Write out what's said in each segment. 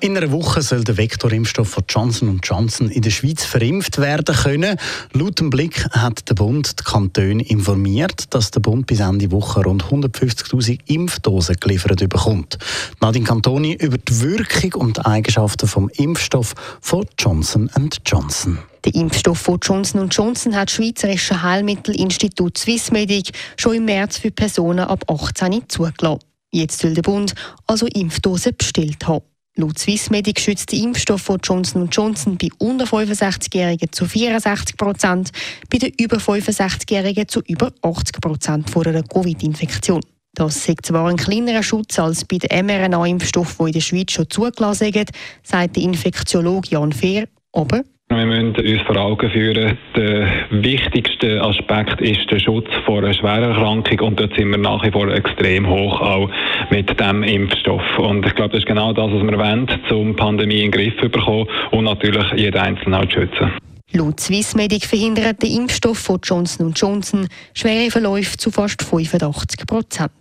In einer Woche soll der Vektorimpfstoff von Johnson Johnson in der Schweiz verimpft werden können. Laut dem Blick hat der Bund die Kantone informiert, dass der Bund bis Ende Woche rund 150.000 Impfdosen geliefert bekommt. Nadine Cantoni über die Wirkung und die Eigenschaften vom Impfstoff von Johnson Johnson. Der Impfstoff von Johnson Johnson hat das Schweizerische Heilmittelinstitut Swissmedic schon im März für Personen ab 18 zugelassen. Jetzt soll der Bund also Impfdosen bestellt haben. Laut Swissmedic schützt der Impfstoff von Johnson Johnson bei unter 65-Jährigen zu 64 Prozent, bei den über 65-Jährigen zu über 80 Prozent vor einer Covid-Infektion. Das ist zwar ein kleinerer Schutz als bei den mRNA-Impfstoffen, die in der Schweiz schon zugelassen sind, sagt der Infektiologe Jan Fehr, aber wir müssen uns vor Augen führen, der wichtigste Aspekt ist der Schutz vor einer schweren Erkrankung und dort sind wir nach wie vor extrem hoch, auch mit dem Impfstoff. Und ich glaube, das ist genau das, was wir wollen, um die Pandemie in den Griff zu bekommen und natürlich jeden Einzelnen auch zu schützen. Laut Swissmedic verhindert der Impfstoff von Johnson Johnson schwere Verläufe zu fast 85 Prozent.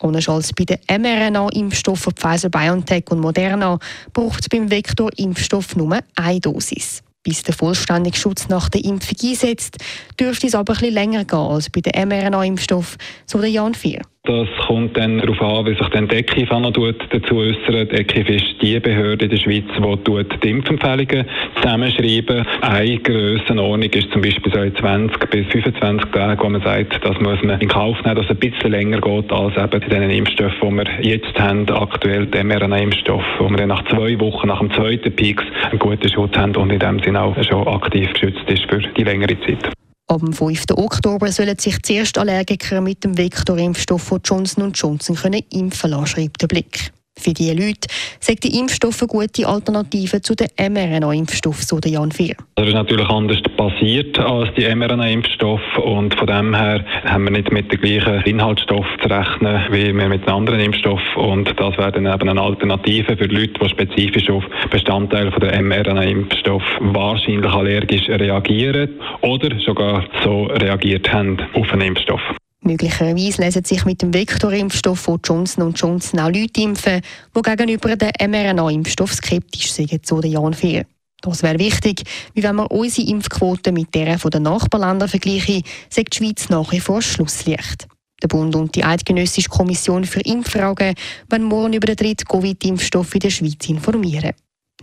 Anders als bei den mRNA-Impfstoffen Pfizer-BioNTech und Moderna braucht es beim Vektor-Impfstoff nur eine Dosis. Bis der vollständige Schutz nach der Impfung einsetzt, dürfte es aber etwas länger gehen als bei den mRNA-Impfstoff, so der Jan Vier. Das kommt dann darauf an, wie sich dann die ECIF dazu äußert. Die ECIF ist die Behörde in der Schweiz, die die Impfempfehlungen zusammenschreiben. Eine Grössenordnung ist zum Beispiel so 20 bis 25 Tage, wo man sagt, das muss man in Kauf nehmen, dass es ein bisschen länger geht als eben in den Impfstoffen, die wir jetzt haben, aktuell der mRNA-Impfstoff, wo wir dann nach zwei Wochen, nach dem zweiten Peaks, einen guten Schutz haben und in dem Sinne auch schon aktiv geschützt ist für die längere Zeit. Am 5. Oktober sollen sich zuerst Allergiker mit dem Vektorimpfstoff von Johnson Johnson können impfen lassen, schreibt der Blick. Für diese Leute sagt die Impfstoffe gute Alternative zu den mRNA-Impfstoffen, so der Jan Vier. Das ist natürlich anders basiert als die mRNA-Impfstoffe und von dem her haben wir nicht mit den gleichen Inhaltsstoffen zu rechnen wie wir mit anderen Impfstoffen und das wäre dann eben eine Alternative für Leute, die spezifisch auf Bestandteile von der mRNA-Impfstoff wahrscheinlich allergisch reagieren oder sogar so reagiert haben auf einen Impfstoff. Möglicherweise lesen sich mit dem Vektorimpfstoff von Johnson Johnson auch Leute impfen, die gegenüber dem mRNA-Impfstoff skeptisch sind, so der Jan Fehr. Das wäre wichtig, weil wenn wir unsere Impfquote mit der der Nachbarländer vergleichen, sagt die Schweiz nach wie vor Schlusslicht. Der Bund und die Eidgenössische Kommission für Impffragen werden morgen über den dritten Covid-Impfstoff in der Schweiz informieren.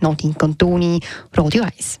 Nadine Cantoni, Radio 1.